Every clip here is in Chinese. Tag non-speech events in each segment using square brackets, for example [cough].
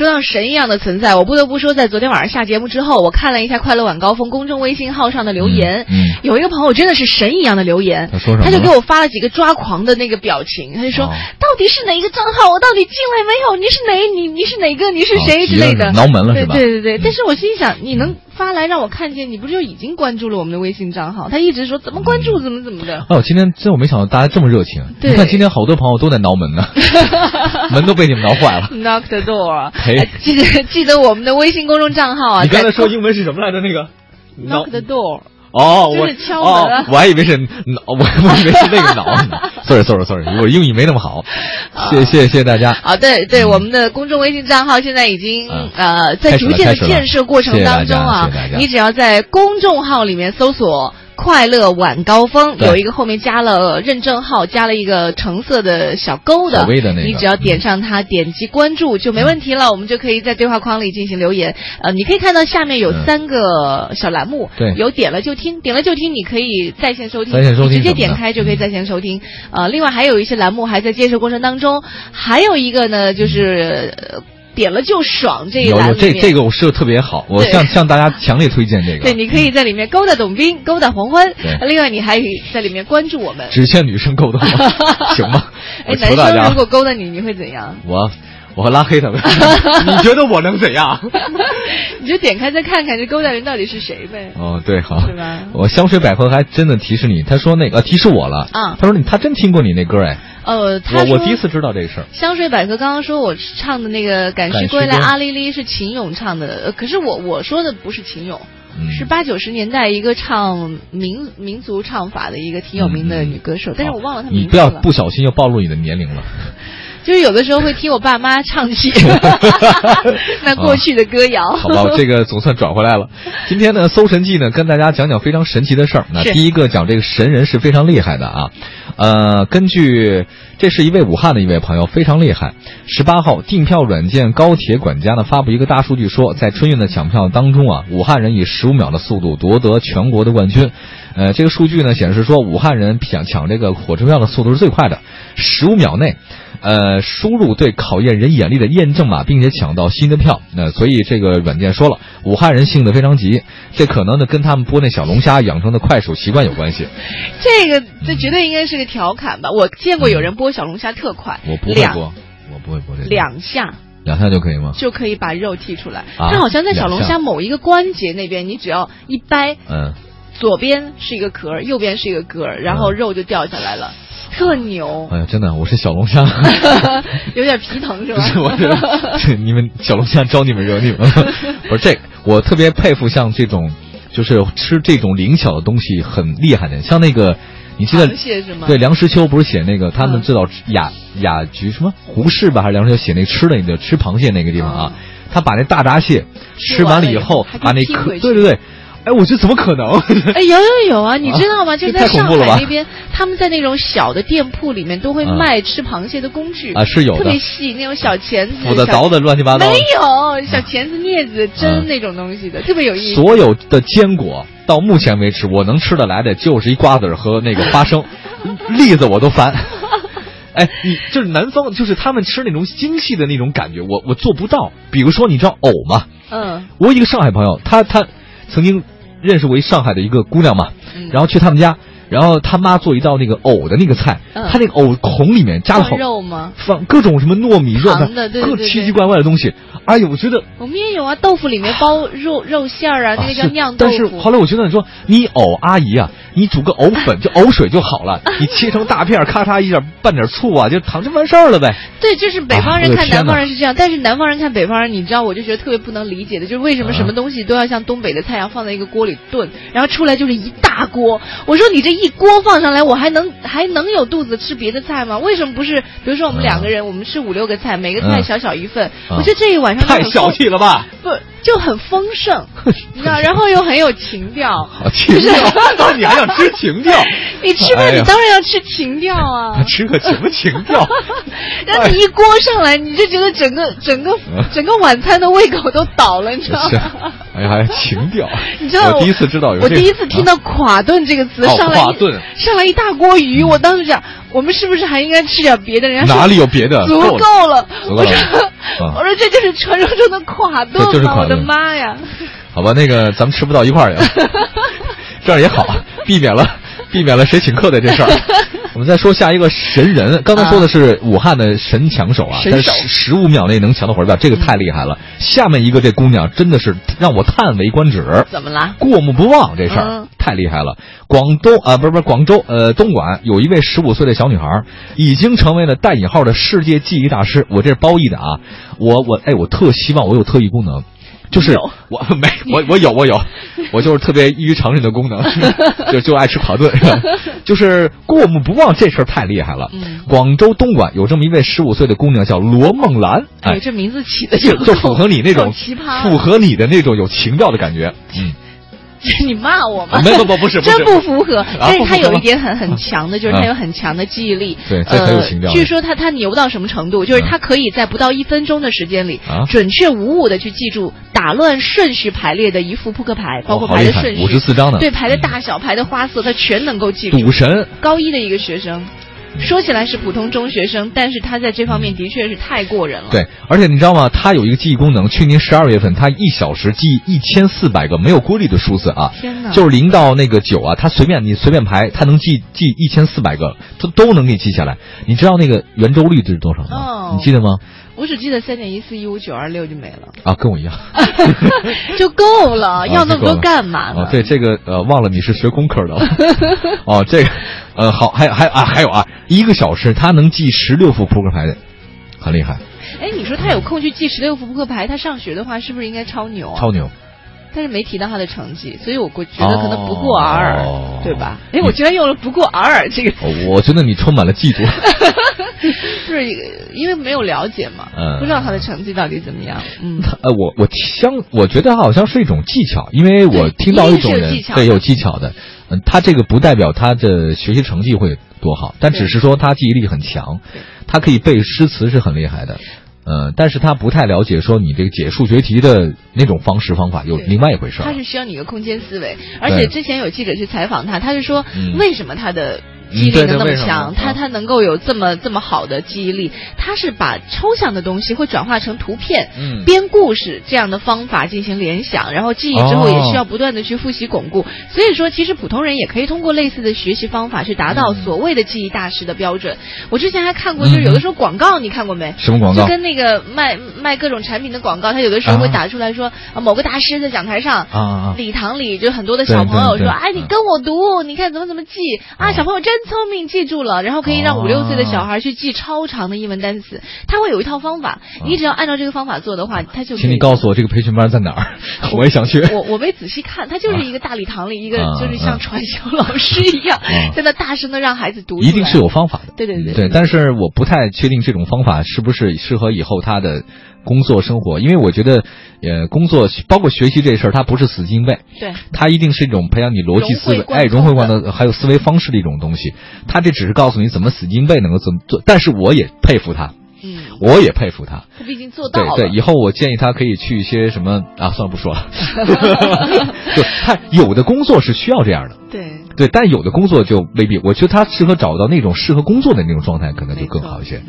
说到神一样的存在，我不得不说，在昨天晚上下节目之后，我看了一下《快乐晚高峰》公众微信号上的留言，有一个朋友真的是神一样的留言，他说什么他就给我发了几个抓狂的那个表情，他就说、哦到底是哪一个账号，我到底进来没有？你是哪？你你是哪个？你是谁、哦之类的？挠门了是吧对对对，嗯但是我心想，你能发来让我看见，你不就已经关注了我们的微信账号？他一直说怎么关注，怎么怎么的。哦，今天真我没想到大家这么热情。对你看今天好多朋友都在挠门呢，[laughs] 门都被你们挠坏了。Knock the door，记得记得我们的微信公众账号啊。你刚才说英文是什么来着？那个 knock the door，哦，我就是敲门啊哦，我还以为是脑，我我以为是那个脑。sorry sorry sorry，我英语没那么好。谢谢谢谢大家。啊，对对，我们的公众微信账号现在已经、嗯呃在逐渐的建设过程当中啊你只要在公众号里面搜索。快乐晚高峰有一个后面加了认证号，加了一个橙色的小勾的，的那个你只要点上它，点击关注就没问题了，我们就可以在对话框里进行留言。呃，你可以看到下面有嗯三个小栏目，对有点了就听，点了就听，你可以在线收听，在线收听直接点开就可以在线收听。呃，另外还有一些栏目还在建设过程当中，还有一个呢就是。呃点了就爽这一有有栏里面，这这个我设的特别好，我向向大家强烈推荐这个。对，你可以在里面勾搭董斌，勾搭黄欢对。另外，你还可以在里面关注我们。只限女生勾搭，[laughs] 行吗？哎男生如，果勾搭你，你会怎样？我我会拉黑他们。[laughs] 你觉得我能怎样？[laughs] 你就点开再看看这勾搭人到底是谁呗。哦，对，好，是吧我香水百合还真的提示你，他说那个、呃提示我了，啊他说你他真听过你那歌哎，呃，我我第一次知道这个事儿。香水百合刚刚说我唱的那个《赶赶尸尸归来》，阿丽丽是秦勇唱的，呃可是我我说的不是秦勇，嗯是八九十年代一个唱民民族唱法的一个挺有名的女歌手，但是我忘了她名字了。不要不小心又暴露你的年龄了。[laughs] 就是有的时候会听我爸妈唱起 [laughs] 那过去的歌谣。好吧，这个总算转回来了。今天呢，搜神记呢，跟大家讲讲非常神奇的事儿。那第一个讲这个神人是非常厉害的啊。呃，根据这是一位武汉的一位朋友，非常厉害。十八号，订票软件高铁管家呢发布一个大数据说，在春运的抢票当中啊，武汉人以十五秒的速度夺得全国的冠军。呃，这个数据呢显示说，武汉人抢抢这个火车票的速度是最快的，十五秒内。呃，输入对考验人眼力的验证码，并且抢到新的票。那、所以这个软件说了，武汉人性子非常急，这可能呢跟他们剥那小龙虾养成的快手习惯有关系。这个这绝对应该是个调侃吧？我见过有人剥小龙虾特快，我不会两剥，我不会剥这个。两下两下就可以吗？就可以把肉剔出来。啊它好像在小龙虾某一个关节那边，你只要一掰，嗯，左边是一个壳儿，右边是一个壳儿，然后肉就掉下来了，特牛，哎呀，真的，我是小龙虾。[laughs] 有点皮疼是不吧？是，我是是你们小龙虾招你们惹你们了。[laughs] 不是这，我特别佩服像这种，就是吃这种灵巧的东西很厉害的人，像那个，你记得螃蟹是吗？对，梁实秋不是写那个他们嗯知道雅雅菊什么胡适吧，还是梁实秋写那吃的那个吃螃蟹那个地方啊？他把那大闸蟹吃完了以后，把那壳，对对对，哎，我觉得怎么可能？[laughs] 哎，有有有啊！你知道吗？就这在上海那边，他们在那种小的店铺里面都会嗯卖吃螃蟹的工具啊是有的特别细那种小钳子、斧子、凿子乱七八糟没。有小钳子、镊子、针嗯那种东西的，特别有意思。所有的坚果到目前为止，我能吃得来的就是一瓜子和那个花生，[laughs] 栗子我都烦。[laughs] 哎，你就是南方，就是他们吃那种精细的那种感觉，我我做不到。比如说，你知道藕吗？嗯我一个上海朋友，他他曾经认识为上海的一个姑娘嘛，嗯，然后去他们家，然后他妈做一道那个藕的那个菜，嗯他那个藕孔里面加了好放肉吗？放各种什么糯米肉糖的各奇奇怪怪的东西。哎呦，我觉得我们也有啊，豆腐里面包肉肉馅儿啊，那个叫酿豆腐但是腐。后来我觉得你说你藕阿姨啊，你煮个藕粉就藕水就好了，[laughs] 你切成大片，咔嚓一下拌点醋啊，就糖就完事儿了呗。对，就是北方啊人看南方人是这样，但是南方人看北方人，你知道，我就觉得特别不能理解的，就是为什么啊什么东西都要像东北的菜一样放在一个锅里炖，然后出来就是一大锅。我说你这一锅放上来，我还能还能有肚子吃别的菜吗？为什么不是？比如说我们两个人，我们吃五六个菜，每个菜嗯小小一份，啊我觉得这一晚上太小气了吧？不就很丰盛，[laughs] 你知道，然后又很有情调。好情调，你还想吃情调？[laughs] [laughs] 你吃饭，你当然要吃情调啊！[laughs] 吃个什么情调？[laughs] 然后你一锅上来，你就觉得整个整个嗯整个晚餐的胃口都倒了，你知道是吗？，哎呀，还情调。你知道我第一次知道有我这个第一次听到“垮顿”这个词，哦上来一垮炖上来一大锅鱼，我当时想，我们是不是还应该吃点别的？人家哪里有别的？足够了我说我说这就是传说中的垮这就是顿吗？我的妈呀！好吧，那个咱们吃不到一块儿去，这样也好，避免了避免了谁请客的这事儿。[laughs] 我们再说下一个神人，刚才说的是武汉的神抢手啊，但是十五秒内能抢到火车票，这个太厉害了。下面一个这姑娘真的是让我叹为观止。怎么了？过目不忘这事儿、嗯太厉害了。广东啊、不是不是广州呃东莞有一位十五岁的小女孩，已经成为了带引号的世界记忆大师。我这是褒义的啊，我我哎我特希望我有特异功能。就是我没我我有我有，[laughs] 我就是特别异于常人的功能，[laughs] 就就爱吃烤炖，是吧？就是过目不忘这事儿太厉害了。嗯广州东莞有这么一位十五岁的姑娘叫罗梦兰，哎，这名字起的就就符合你那种奇葩，符合你的那种有情调的感觉。[laughs] 嗯，你骂我吗？没不不不是真不符合。但是他有一点很很强的，就是他啊有很强的记忆力。对这很有情调呃。据说他他牛到什么程度？就是啊他可以在不到一分钟的时间里啊，准确无误的去记住打乱顺序排列的一副扑克牌，包括牌的顺序，五十四张呢。对牌的大小、牌的花色，他全能够记住。赌神高一的一个学生，说起来是普通中学生，但是他在这方面的确是太过人了。对，而且你知道吗？他有一个记忆功能，去年十二月份，他一小时记忆一千四百个没有规律的数字啊。天哪！就是零到那个九啊，他随便你随便排，他能记记一千四百个，他都能给你记下来。你知道那个圆周率是多少吗？哦你记得吗？我只记得三点一四一五九二六就没了，啊，跟我一样。[laughs] 就够了，要那么多干嘛呢？哦，对，这个呃，忘了你是学工科的了。[laughs] 哦，这个呃，好，还有还啊，还有啊，一个小时他能记十六副扑克牌的，很厉害，哎，你说他有空去记十六副扑克牌，他上学的话是不是应该超牛啊？超牛。但是没提到他的成绩，所以我觉得可能不过尔尔，哦对吧？哎，我居然用了“不过尔尔”这个，哦我觉得你充满了嫉妒。[laughs] [laughs] 不是因为没有了解嘛，嗯不知道他的成绩到底怎么样。嗯，呃，我我相我觉得好像是一种技巧，因为我听到一种技巧对有技巧的，嗯，他这个不代表他的学习成绩会多好，但只是说他记忆力很强，他可以背诗词是很厉害的。呃，但是他不太了解说你这个解数学题的那种方式方法，有另外一回事儿他。是需要你一个空间思维，而且之前有记者去采访他，他是说嗯为什么他的嗯记忆力能那么强，他嗯。他能够有这么这么好的记忆力，他是把抽象的东西会转化成图片，嗯。编故事这样的方法进行联想，然后记忆之后哦也需要不断的去复习巩固。所以说，其实普通人也可以通过类似的学习方法去达到所谓的记忆大师的标准。我之前还看过，就是有的时候广告你看过没？什么广告？就跟那个卖卖各种产品的广告，他有的时候会打出来说，啊某个大师在讲台上啊啊礼堂里就很多的小朋友说：“对。对对哎，你跟我读，你看怎么怎么记啊！”哦小朋友真聪明，记住了，然后可以让哦五六岁的小孩去记超长的英文单词。他会有一套方法，你只要按照这个方法做的话，他就请你告诉我这个培训班在哪儿，[laughs] 我也想去。我我没仔细看，他就是一个大礼堂里一个啊就是像传销老师一样啊，在那大声的让孩子读。一定是有方法的。对对对对，但是我不太确定这种方法是不是适合以后他的工作生活，因为我觉得，呃，工作包括学习这事儿，它不是死记硬背，对它一定是一种培养你逻辑思维哎，融会贯通通，还有思维方式的一种东西。他这只是告诉你怎么死记硬背能够怎么做，但是我也佩服他，嗯，我也佩服他。他毕竟做到了。对对，以后我建议他可以去一些什么啊，算了不说了。[laughs] 就他有的工作是需要这样的，对对，但有的工作就未必。我觉得他适合找到那种适合工作的那种状态，可能就更好一些。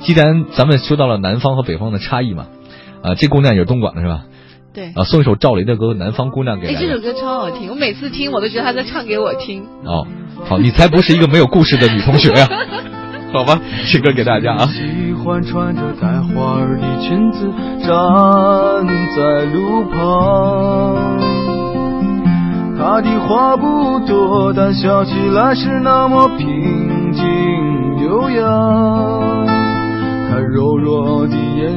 既然咱们说到了南方和北方的差异嘛，啊，这姑娘也是东莞的是吧？对。啊，送一首赵雷的歌《南方姑娘》给哎，大家。这首歌超好听，我每次听我都觉得她在唱给我听。哦，好，你才不是一个没有故事的女同学呀、[laughs] 好吧，这歌给大家啊。喜欢穿着带花儿的裙子站在路旁，她的话不多，但笑起来是那么平静悠扬。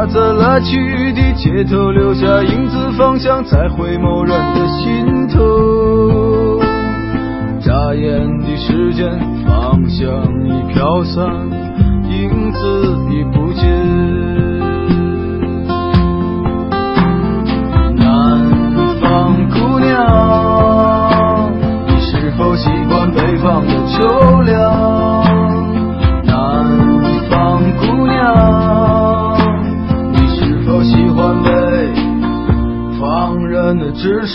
他在来去的街头留下影子，方向在回眸人的心头。眨眼的时间，方向已飘散，影子已不见。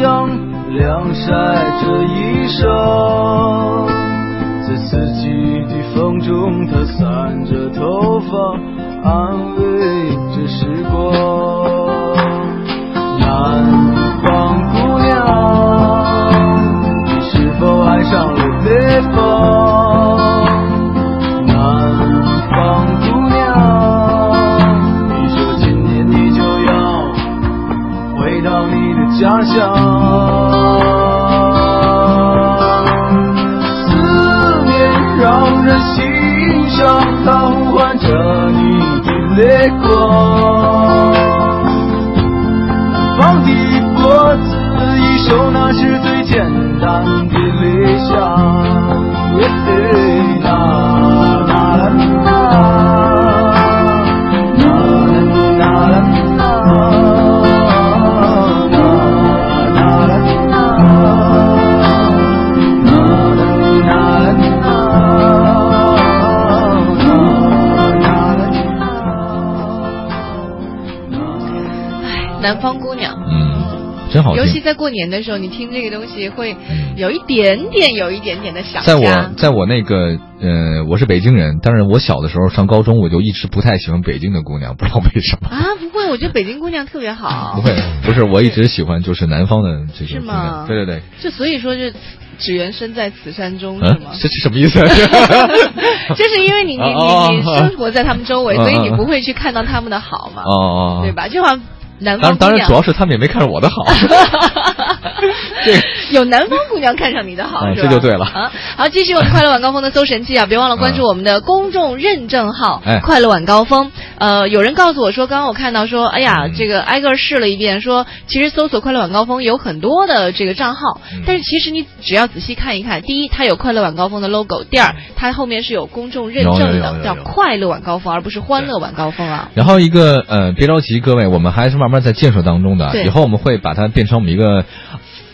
阳晾晒着衣裳，在四季的风中，她散着头发，安慰着时光。南方姑娘，你是否爱上了北方？泪光。放低脖子一首，那是最好听。尤其在过年的时候，你听这个东西会嗯有一点点、有一点点的想在我。在我那个呃，我是北京人，但是我小的时候上高中，我就一直不太喜欢北京的姑娘，不知道为什么。啊，不会，我觉得北京姑娘特别好。[laughs] 不会，不是，我一直喜欢就是南方的这些是姑娘吗对对对，就所以说，就只缘身在此山中，是嗯吗，？这是什么意思？[laughs] 就是因为你 [laughs] 你哦你你生活在他们周围，嗯所以你嗯不会去看到他们的好嘛，哦哦，对？吧？就好像南当然，当然，主要是他们也没看上我的好。[laughs] [laughs] [laughs] 这个 [laughs] 有南方姑娘看上你的好，这就对了啊！好，继续我们快乐晚高峰的搜神记啊，别忘了关注我们的公众认证号哎“快乐晚高峰”。呃，有人告诉我说，刚刚我看到说，哎呀，嗯这个挨个试了一遍，说其实搜索“快乐晚高峰”有很多的这个账号嗯，但是其实你只要仔细看一看，第一，它有“快乐晚高峰”的 logo；第二，它后面是有公众认证的，叫有有有“快乐晚高峰”，而不是“欢乐晚高峰”啊。然后一个呃，别着急，各位，我们还是慢慢在建设当中的。对以后我们会把它变成我们一个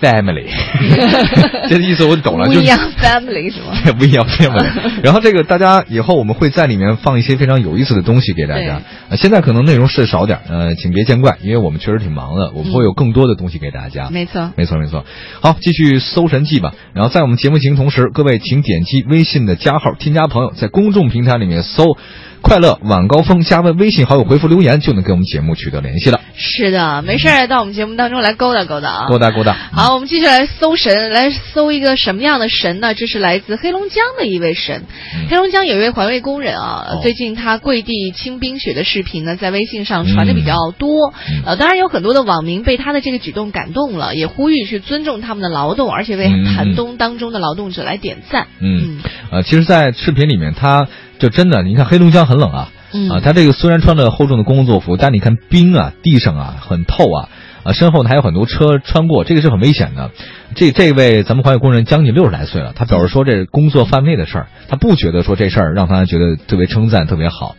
family，[laughs] 这个意思我懂了，就 We are family 是吗？[laughs] 不一样 family。[laughs] 然后这个大家以后我们会在里面放一些非常有意思的东西给大家。呃，现在可能内容是少点，呃，请别见怪，因为我们确实挺忙的，我们会有更多的东西给大家。没错。没错没错，好，继续搜神记吧。然后在我们节目进行同时，各位请点击微信的加号，添加朋友，在公众平台里面搜“快乐晚高峰”，加为微信好友回复留言，就能跟我们节目取得联系了。是的，没事儿，到我们节目当中来勾搭勾搭啊。勾搭勾搭。好，我们继续来搜神，来搜一个什么样的神呢？这是来自黑龙江的一位神。嗯。黑龙江有一位环卫工人啊，哦。最近他跪地清冰雪的视频呢，在微信上传的比较多。嗯。呃，当然有很多的网民被他的这个举动感动了，也呼吁去尊重他们的劳动，而且为寒冬当中的劳动者来点赞。嗯，呃，其实，在视频里面，他就真的，你看黑龙江很冷啊，嗯。啊，他这个虽然穿着厚重的工作服，但你看冰啊，地上啊很透啊，啊，身后呢还有很多车穿过，这个是很危险的。这这位咱们环卫工人将近六十来岁了，他表示说这是工作范围内的事儿，他不觉得说这事儿让他觉得特别称赞特别好。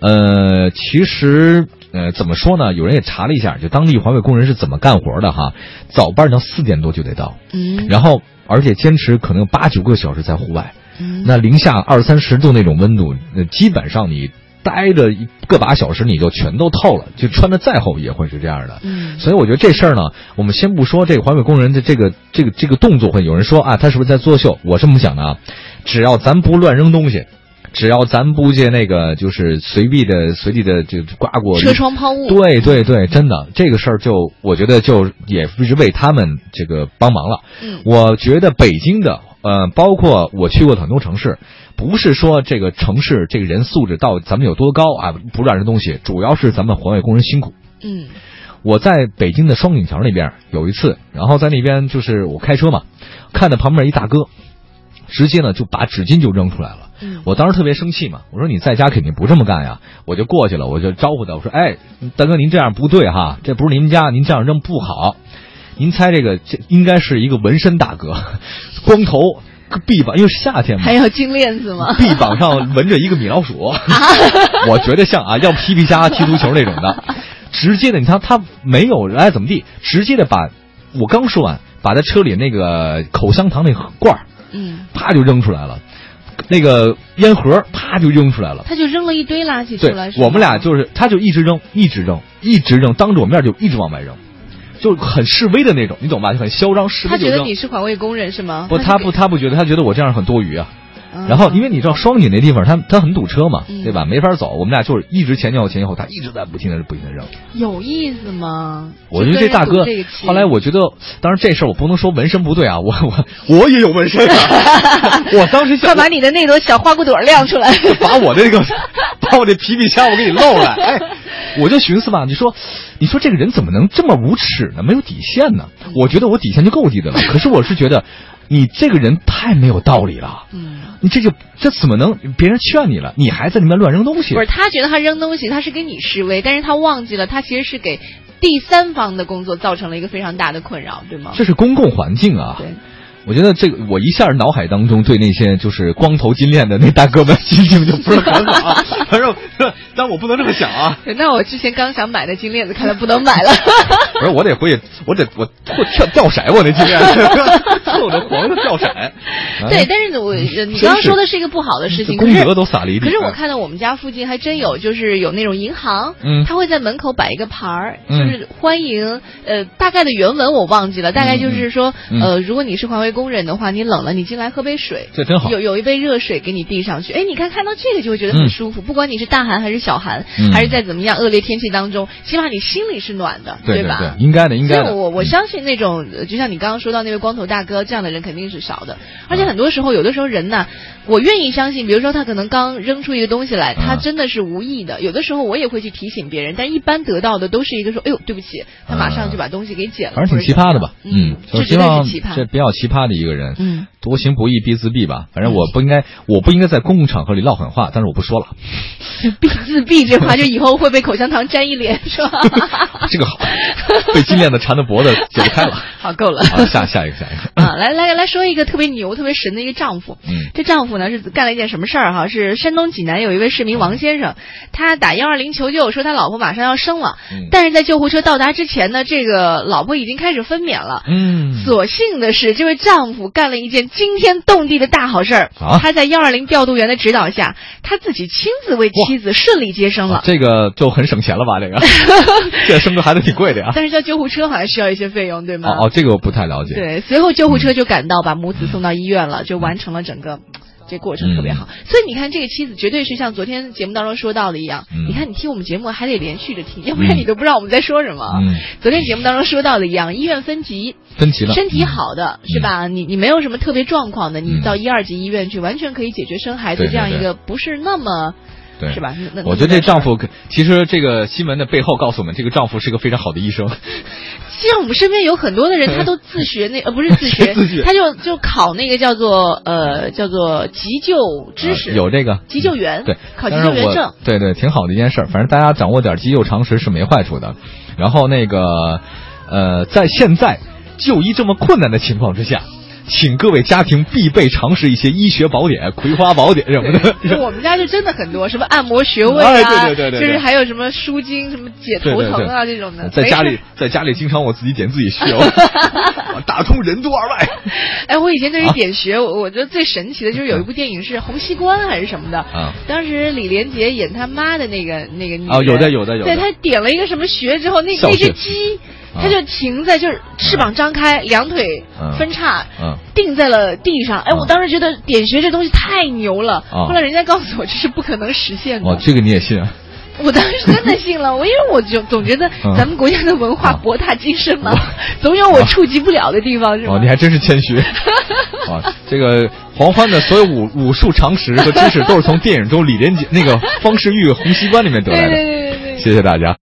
呃，其实呃，怎么说呢？有人也查了一下，就当地环卫工人是怎么干活的哈。早班到四点多就得到，嗯，然后而且坚持可能有八九个小时在户外，嗯那零下二三十度那种温度，那基本上你待着一个把小时你就全都透了，就穿的再厚也会是这样的。嗯所以我觉得这事儿呢，我们先不说这个环卫工人的这个这个这个动作，会有人说啊，他是不是在作秀？我这么想的啊，只要咱不乱扔东西，只要咱不借那个就是随地的随地的就刮过车窗抛物，对对对，真的这个事儿就我觉得就也是为他们这个帮忙了。嗯我觉得北京的呃，包括我去过很多城市，不是说这个城市这个人素质到咱们有多高啊，不是这东西，主要是咱们环卫工人辛苦。嗯我在北京的双井桥那边有一次，然后在那边就是我开车嘛，看到旁边一大哥，直接呢就把纸巾就扔出来了。嗯，我当时特别生气嘛，我说你在家肯定不这么干呀，我就过去了，我就招呼他，我说，哎，大哥您这样不对哈，这不是您家，您这样扔不好。您猜这个这应该是一个纹身大哥，[laughs] 光头，臂膀，因为是夏天嘛。还，有金链子吗？臂膀上纹着一个米老鼠，[laughs] 我觉得像啊，要皮皮虾踢足球那种的，直接的，你看他没有哎怎么地，直接的把，我刚说完，把他车里那个口香糖那盒罐儿嗯，啪就扔出来了，那个烟盒啪就扔出来了。他就扔了一堆垃圾出对来，我们俩就是，他就一直扔，一直扔，一直扔，当着我面就一直往外扔，就很示威的那种，你懂吧？就很嚣张示威他觉得你。是环卫工人是吗？不，他不，他不觉得，他觉得我这样很多余啊。嗯然后，因为你知道双井那地方，它它很堵车嘛，嗯对吧？没法走，我们俩就是一直前前后前前后，他一直在不停的不停的扔。有意思吗？我觉得这大哥后来我觉得，当然这事儿我不能说纹身不对啊，[laughs] 我我我也有纹身啊，[laughs] 我当时想快把你的那朵小花骨朵亮出来。把我那个把我这皮皮虾我给你露了，哎，我就寻思吧，你说，你说这个人怎么能这么无耻呢？没有底线呢？我觉得我底线就够低的了，[laughs] 可是我是觉得你这个人太没有道理了。嗯，你这就这怎么能别人劝你了，你还在里面乱扔东西不？是，他觉得他扔东西，他是给你示威，但是他忘记了，他其实是给第三方的工作造成了一个非常大的困扰，对吗？这是公共环境啊！对，我觉得这个我一下脑海当中对那些就是光头金链的那大哥们心情就不是很好啊。反正，但我不能这么想啊！那我之前刚想买的金链子，看来不能买了。[laughs] 不是，我得回去，我得我我跳掉色，我那金链凑着 [laughs] 黄的掉色。对，但是我呃你刚刚说的是一个不好的事情，功德都撒了一地。可是我看到我们家附近还真有，就是有那种银行，嗯他会在门口摆一个牌儿，嗯就是欢迎，呃，大概的原文我忘记了，大概就是说，嗯呃，如果你是环卫工人的话，你冷了，你进来喝杯水，这真好有有一杯热水给你递上去，哎，你看看到这个就会觉得嗯很舒服，不管你是大寒还是小寒，嗯还是在怎么样恶劣天气当中，起码你心里是暖的，吧？对对，应该的，应该的。我我相信那种，呃就像你刚刚说到那位光头大哥这样的人肯定是少的，而且很多时候，有的时候人呢，我愿意相信，比如说他可能刚扔出一个东西来，他嗯真的是无意的。有的时候我也会去提醒别人，但一般得到的都是一个说，哎呦，对不起，他马上就把东西给捡了，反正挺奇葩的吧？嗯，就这绝对是希望是奇葩。这比较奇葩的一个人。嗯，多行不义必自毙吧。反正我不应该，我不应该在公共场合里唠狠话，但是我不说了。必自毙这话就以后会被口香糖粘一脸，是吧？[laughs] 这个好，被金链子缠的脖子解不开了。[laughs] 好，够了。好，下下一个，下一个。啊，来来来说一个特别牛、特别神的一个丈夫。嗯这丈夫呢是干了一件什么事儿哈？是山东济南有一位市民王先生，他打幺二零求救，说他老婆马上要生了，嗯但是在救护车到达之前呢，这个老婆已经开始分娩了。嗯，所幸的是，这位丈夫干了一件惊天动地的大好事儿。啊他在幺二零调度员的指导下，他自己亲自为妻子顺利接生了。这个就很省钱了吧？这个，[laughs] 这生个孩子挺贵的呀。但是叫救护车好像需要一些费用，对吗？哦哦，这个我不太了解。对，随后救护车就赶到，把母子送到医院了，就完成了整个。这过程特别好，所以你看，这个妻子绝对是像昨天节目当中说到的一样。嗯你看，你听我们节目还得连续着听，要不然你都不知道我们在说什么。嗯昨天节目当中说到的一样，医院分级，分级了。身体好的、是吧？你你没有什么特别状况的，你嗯到一二级医院去，完全可以解决生孩子这样一个不是那么对，是吧？我觉得这丈夫，其实这个新闻的背后告诉我们，这个丈夫是个非常好的医生。[laughs] 其实我们身边有很多的人，他都自学那呃不是自学，自学他就就考那个叫做呃叫做急救知识，呃有这个急救员，对，考急救员证。对对，挺好的一件事儿。反正大家掌握点急救常识是没坏处的。然后那个，呃，在现在就医这么困难的情况之下，请各位家庭必备尝试一些医学宝典、葵花宝典什么的。我们家就真的很多，什么按摩穴位对对对对对就是还有什么舒筋、什么解头疼啊这种的。在家里，在家里经常我自己点自己穴，[laughs] 我打通任督二脉。[laughs] 哎，我以前对于点穴，我我觉得最神奇的就是有一部电影是《洪熙官》还是什么的，啊当时李连杰演他妈的那个那个哦有的有的有的对他点了一个什么穴之后，那那只鸡。啊它就停在，就是翅膀张开，两腿嗯分叉，嗯定在了地上。哎，嗯我当时觉得点穴这东西太牛了。啊后来人家告诉我这是不可能实现的。哦，这个你也信啊？我当时真的信了，我因为我就总觉得嗯咱们国家的文化啊博大精深嘛，[laughs] 总有我触及不了的地方，是吗？哦，你还真是谦虚。[laughs] 啊，这个黄欢的所有武武术常识和知识都是从电影中李连杰那个方世玉《洪熙官》里面得来的。对对对对对。谢谢大家。